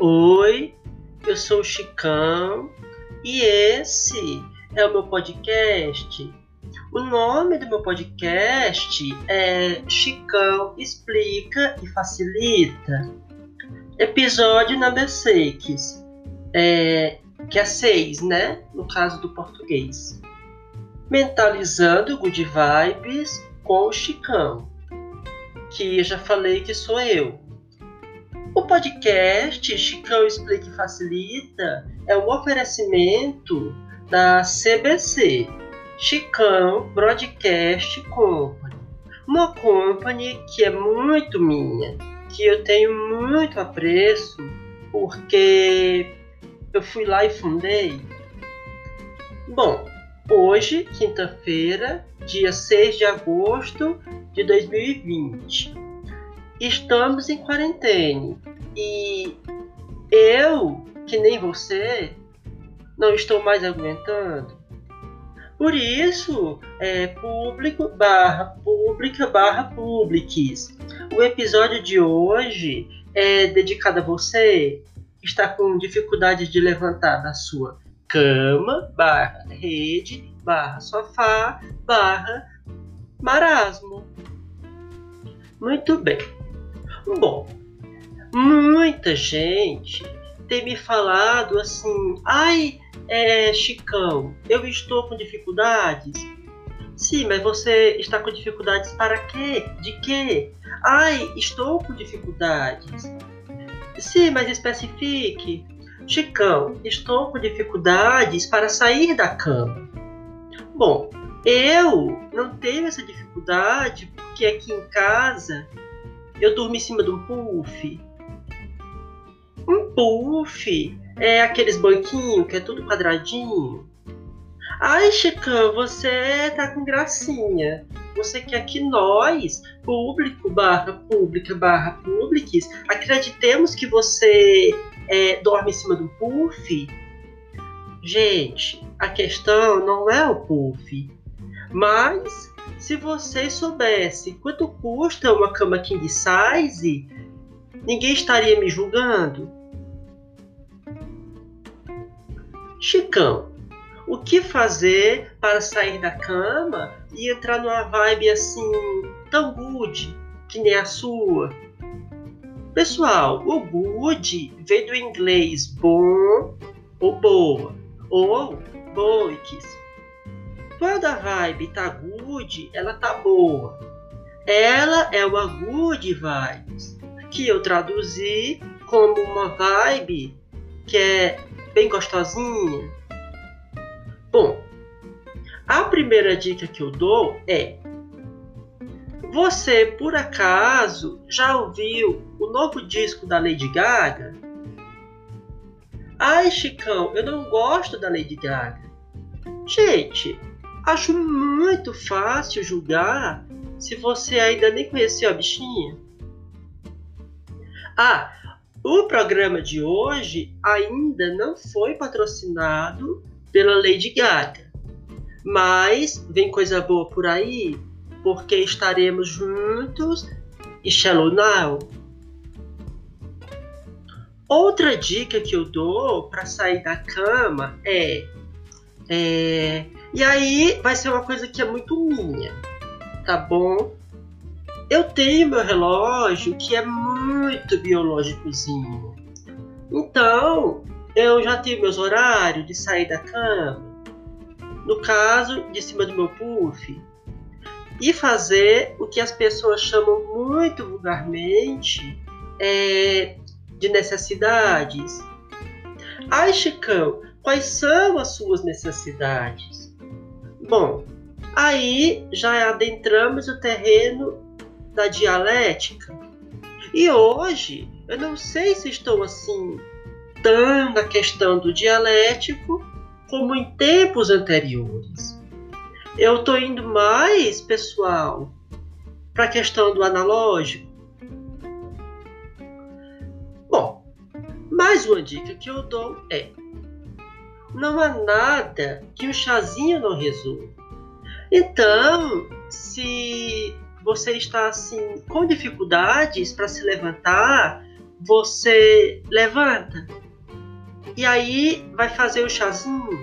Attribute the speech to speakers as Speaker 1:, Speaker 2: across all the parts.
Speaker 1: Oi, eu sou o Chicão e esse é o meu podcast. O nome do meu podcast é Chicão Explica e Facilita. Episódio number 6, é, que é 6, né? No caso do português. Mentalizando Good Vibes com o Chicão, que já falei que sou eu. O podcast Chicão Explica e Facilita é um oferecimento da CBC, Chicão Broadcast Company. Uma company que é muito minha, que eu tenho muito apreço, porque eu fui lá e fundei. Bom, hoje, quinta-feira, dia 6 de agosto de 2020 estamos em quarentena e eu, que nem você, não estou mais aguentando. Por isso, é público barra pública barra publiques. O episódio de hoje é dedicado a você que está com dificuldade de levantar da sua cama barra rede barra sofá barra marasmo. Muito bem. Bom, muita gente tem me falado assim: ai, é, Chicão, eu estou com dificuldades. Sim, mas você está com dificuldades para quê? De quê? Ai, estou com dificuldades. Sim, mas especifique. Chicão, estou com dificuldades para sair da cama. Bom, eu não tenho essa dificuldade porque aqui em casa eu durmo em cima de um puff. Um puff é aqueles banquinhos que é tudo quadradinho. Ai, Chicão, você tá com gracinha. Você quer que nós, público barra pública barra publics, acreditemos que você é, dorme em cima do puff? Gente, a questão não é o puff, mas se vocês soubessem quanto custa uma cama king size, ninguém estaria me julgando. Chicão, o que fazer para sair da cama e entrar numa vibe assim tão good que nem a sua? Pessoal, o good vem do inglês bom ou boa, ou boiques quando a vibe tá good, ela tá boa. Ela é uma good vibes, que eu traduzi como uma vibe que é bem gostosinha. Bom, a primeira dica que eu dou é: você por acaso já ouviu o novo disco da Lady Gaga? Ai, Chicão, eu não gosto da Lady Gaga. Gente, Acho muito fácil julgar se você ainda nem conheceu a bichinha. Ah, o programa de hoje ainda não foi patrocinado pela Lady Gaga, mas vem coisa boa por aí, porque estaremos juntos e Shallow Now. Outra dica que eu dou para sair da cama é, é e aí vai ser uma coisa que é muito minha, tá bom? Eu tenho meu relógio que é muito biológicozinho. Então, eu já tenho meus horários de sair da cama. No caso, de cima do meu puff. E fazer o que as pessoas chamam muito vulgarmente é, de necessidades. Ai, Chicão, quais são as suas necessidades? Bom, aí já adentramos o terreno da dialética. E hoje eu não sei se estou assim tão na questão do dialético como em tempos anteriores. Eu estou indo mais, pessoal, para a questão do analógico. Bom, mais uma dica que eu dou é não há nada que o chazinho não resolva. Então, se você está assim com dificuldades para se levantar você levanta e aí vai fazer o chazinho.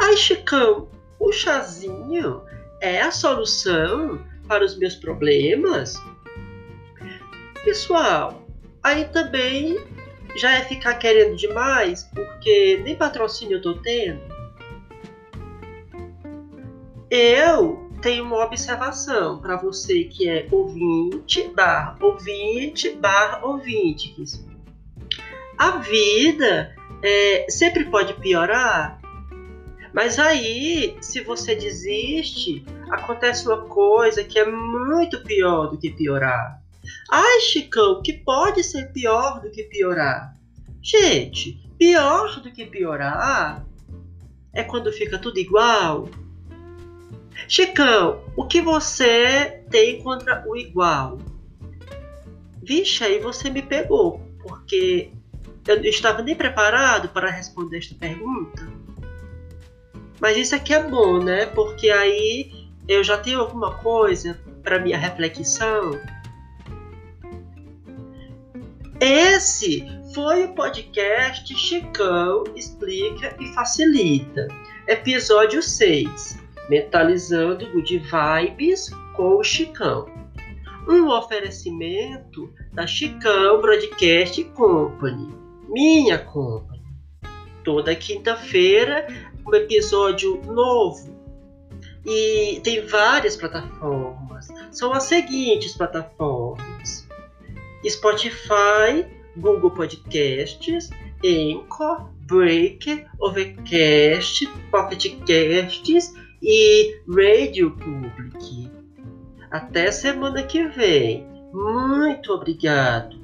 Speaker 1: Ai, Chicão, o chazinho é a solução para os meus problemas? Pessoal, aí também já é ficar querendo demais, porque nem patrocínio eu tô tendo. Eu tenho uma observação para você que é ouvinte, barra ouvinte, barra ouvintes. A vida é, sempre pode piorar, mas aí, se você desiste, acontece uma coisa que é muito pior do que piorar. Ai, Chicão, que pode ser pior do que piorar? Gente, pior do que piorar é quando fica tudo igual. Chicão, o que você tem contra o igual? Vixe, aí você me pegou, porque eu não estava nem preparado para responder esta pergunta. Mas isso aqui é bom, né? Porque aí eu já tenho alguma coisa para minha reflexão. Esse foi o podcast Chicão Explica e Facilita, episódio 6, Mentalizando Good Vibes com o Chicão. Um oferecimento da Chicão Broadcast Company, minha company. Toda quinta-feira, um episódio novo. E tem várias plataformas. São as seguintes plataformas: Spotify, Google Podcasts, Anchor, Breaker, Overcast, Pocket Casts e Radio Public. Até semana que vem. Muito obrigado.